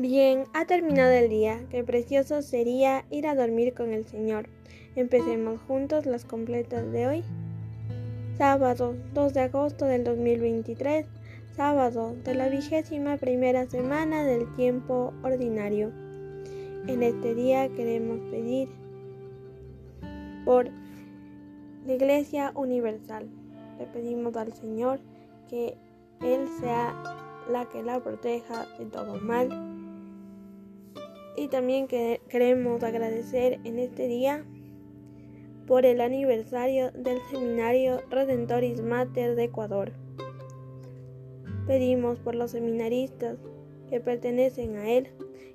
Bien, ha terminado el día. Qué precioso sería ir a dormir con el Señor. Empecemos juntos las completas de hoy. Sábado 2 de agosto del 2023, sábado de la vigésima primera semana del tiempo ordinario. En este día queremos pedir por la Iglesia Universal. Le pedimos al Señor que Él sea la que la proteja de todo mal. Y también queremos agradecer en este día por el aniversario del Seminario Redentoris Mater de Ecuador. Pedimos por los seminaristas que pertenecen a él,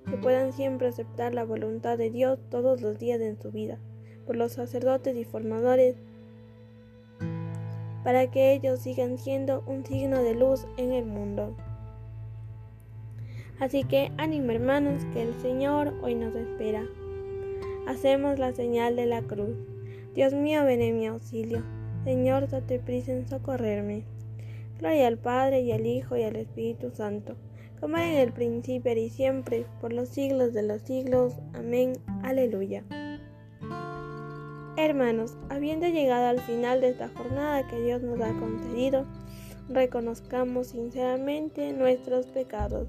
que puedan siempre aceptar la voluntad de Dios todos los días de su vida, por los sacerdotes y formadores, para que ellos sigan siendo un signo de luz en el mundo. Así que ánimo hermanos, que el Señor hoy nos espera. Hacemos la señal de la cruz. Dios mío, ven en mi auxilio. Señor, date prisa en socorrerme. Gloria al Padre y al Hijo y al Espíritu Santo, como era en el principio y siempre, por los siglos de los siglos. Amén. Aleluya. Hermanos, habiendo llegado al final de esta jornada que Dios nos ha concedido, reconozcamos sinceramente nuestros pecados.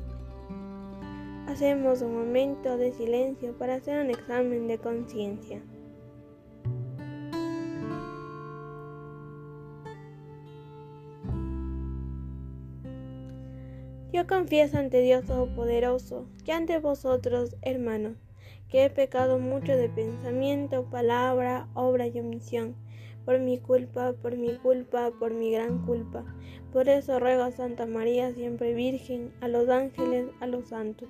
Hacemos un momento de silencio para hacer un examen de conciencia. Yo confieso ante Dios Todopoderoso que ante vosotros, hermanos, que he pecado mucho de pensamiento, palabra, obra y omisión, por mi culpa, por mi culpa, por mi gran culpa. Por eso ruego a Santa María, siempre Virgen, a los ángeles, a los santos,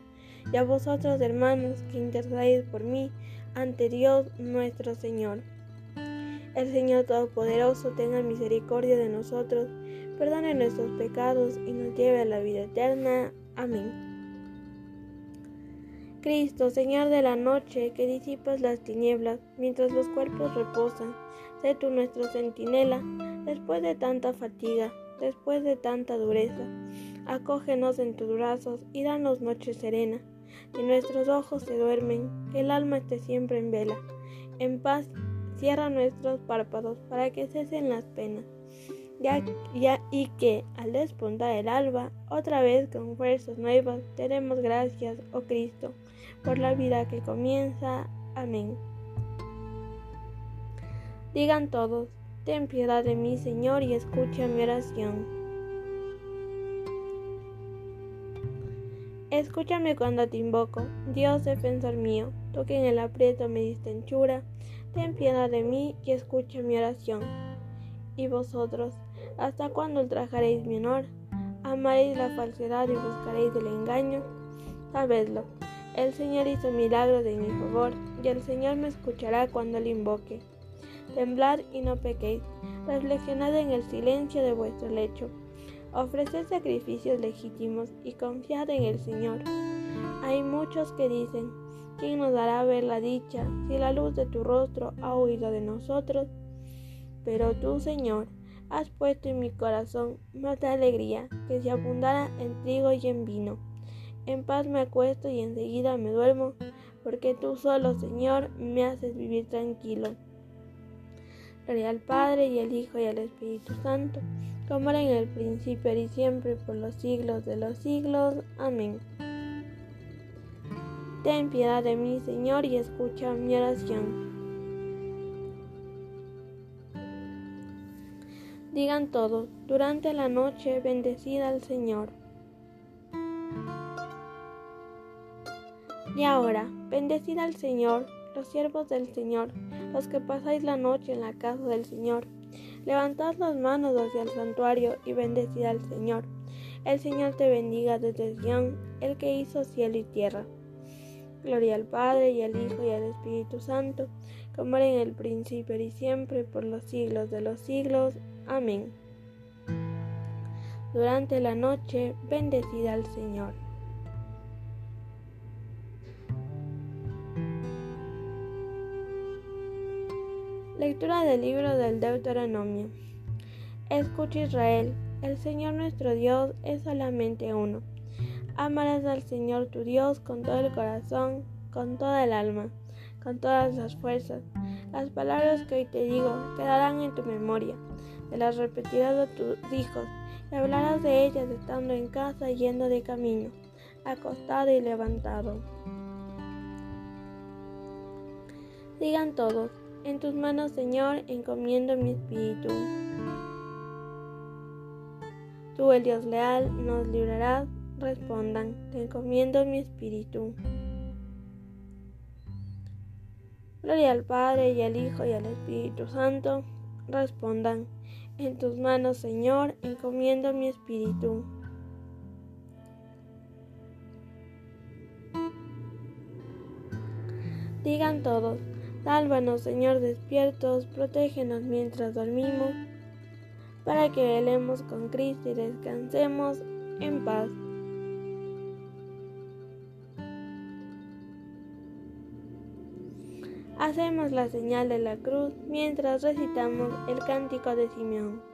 y a vosotros, hermanos, que intercedéis por mí ante Dios nuestro Señor. El Señor Todopoderoso tenga misericordia de nosotros perdone nuestros pecados y nos lleve a la vida eterna. Amén. Cristo, Señor de la noche, que disipas las tinieblas mientras los cuerpos reposan, sé tú nuestro centinela, después de tanta fatiga, después de tanta dureza. Acógenos en tus brazos y danos noche serena. Que nuestros ojos se duermen, el alma esté siempre en vela. En paz, cierra nuestros párpados para que cesen las penas ya, y que al despuntar el alba, otra vez con fuerzas nuevas, tenemos gracias, oh Cristo, por la vida que comienza. Amén. Digan todos, ten piedad de mí, Señor, y escucha mi oración. Escúchame cuando te invoco, Dios defensor mío, tú que en el aprieto me diste anchura, ten piedad de mí y escucha mi oración. Y vosotros, ¿Hasta cuándo ultrajaréis mi honor? ¿Amaréis la falsedad y buscaréis el engaño? Sabedlo, el Señor hizo milagros en mi favor, y el Señor me escuchará cuando le invoque. Temblad y no pequéis, reflexionad en el silencio de vuestro lecho. Ofreced sacrificios legítimos y confiad en el Señor. Hay muchos que dicen, ¿quién nos dará ver la dicha si la luz de tu rostro ha huido de nosotros? Pero tú, Señor, has puesto en mi corazón más alegría que si abundara en trigo y en vino. En paz me acuesto y enseguida me duermo, porque tú solo, Señor, me haces vivir tranquilo. Gloria al Padre y al Hijo y al Espíritu Santo, como era en el principio y siempre, por los siglos de los siglos. Amén. Ten piedad de mí, Señor, y escucha mi oración. Digan todos, durante la noche bendecida al Señor. Y ahora, bendecida al Señor, los siervos del Señor, los que pasáis la noche en la casa del Señor. Levantad las manos hacia el santuario y bendecid al Señor. El Señor te bendiga desde Sion, el que hizo cielo y tierra. Gloria al Padre y al Hijo y al Espíritu Santo, como era en el principio y siempre, por los siglos de los siglos. Amén. Durante la noche, bendecida al Señor. Lectura del libro del Deuteronomio. Escucha Israel, el Señor nuestro Dios es solamente uno. Amarás al Señor tu Dios con todo el corazón, con toda el alma, con todas las fuerzas. Las palabras que hoy te digo quedarán en tu memoria. Te las repetirás a tus hijos y hablarás de ellas estando en casa yendo de camino, acostado y levantado. Digan todos, en tus manos, Señor, encomiendo mi espíritu. Tú, el Dios leal, nos librarás. Respondan, te encomiendo mi espíritu. Gloria al Padre y al Hijo y al Espíritu Santo. Respondan, en tus manos, Señor, encomiendo mi espíritu. Digan todos, sálvanos, Señor, despiertos, protégenos mientras dormimos para que velemos con Cristo y descansemos en paz. Hacemos la señal de la cruz mientras recitamos el cántico de Simeón.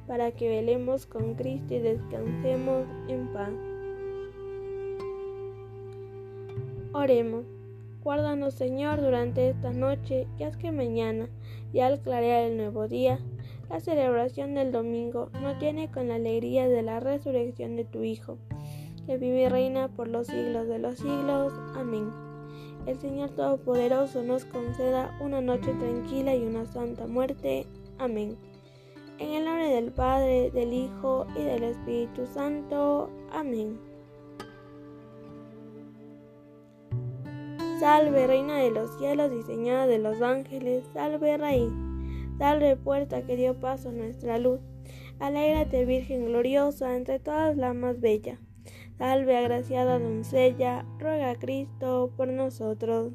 para que velemos con Cristo y descansemos en paz. Oremos. Guárdanos, Señor, durante esta noche y haz que mañana, y al clarear el nuevo día, la celebración del domingo no tiene con la alegría de la resurrección de tu Hijo, que vive y reina por los siglos de los siglos. Amén. El Señor Todopoderoso nos conceda una noche tranquila y una santa muerte. Amén. En el nombre del Padre, del Hijo y del Espíritu Santo. Amén. Salve, Reina de los cielos y Señora de los ángeles, salve, Raíz, salve, puerta que dio paso a nuestra luz. Alégrate, Virgen gloriosa, entre todas la más bella. Salve, agraciada doncella, ruega a Cristo por nosotros.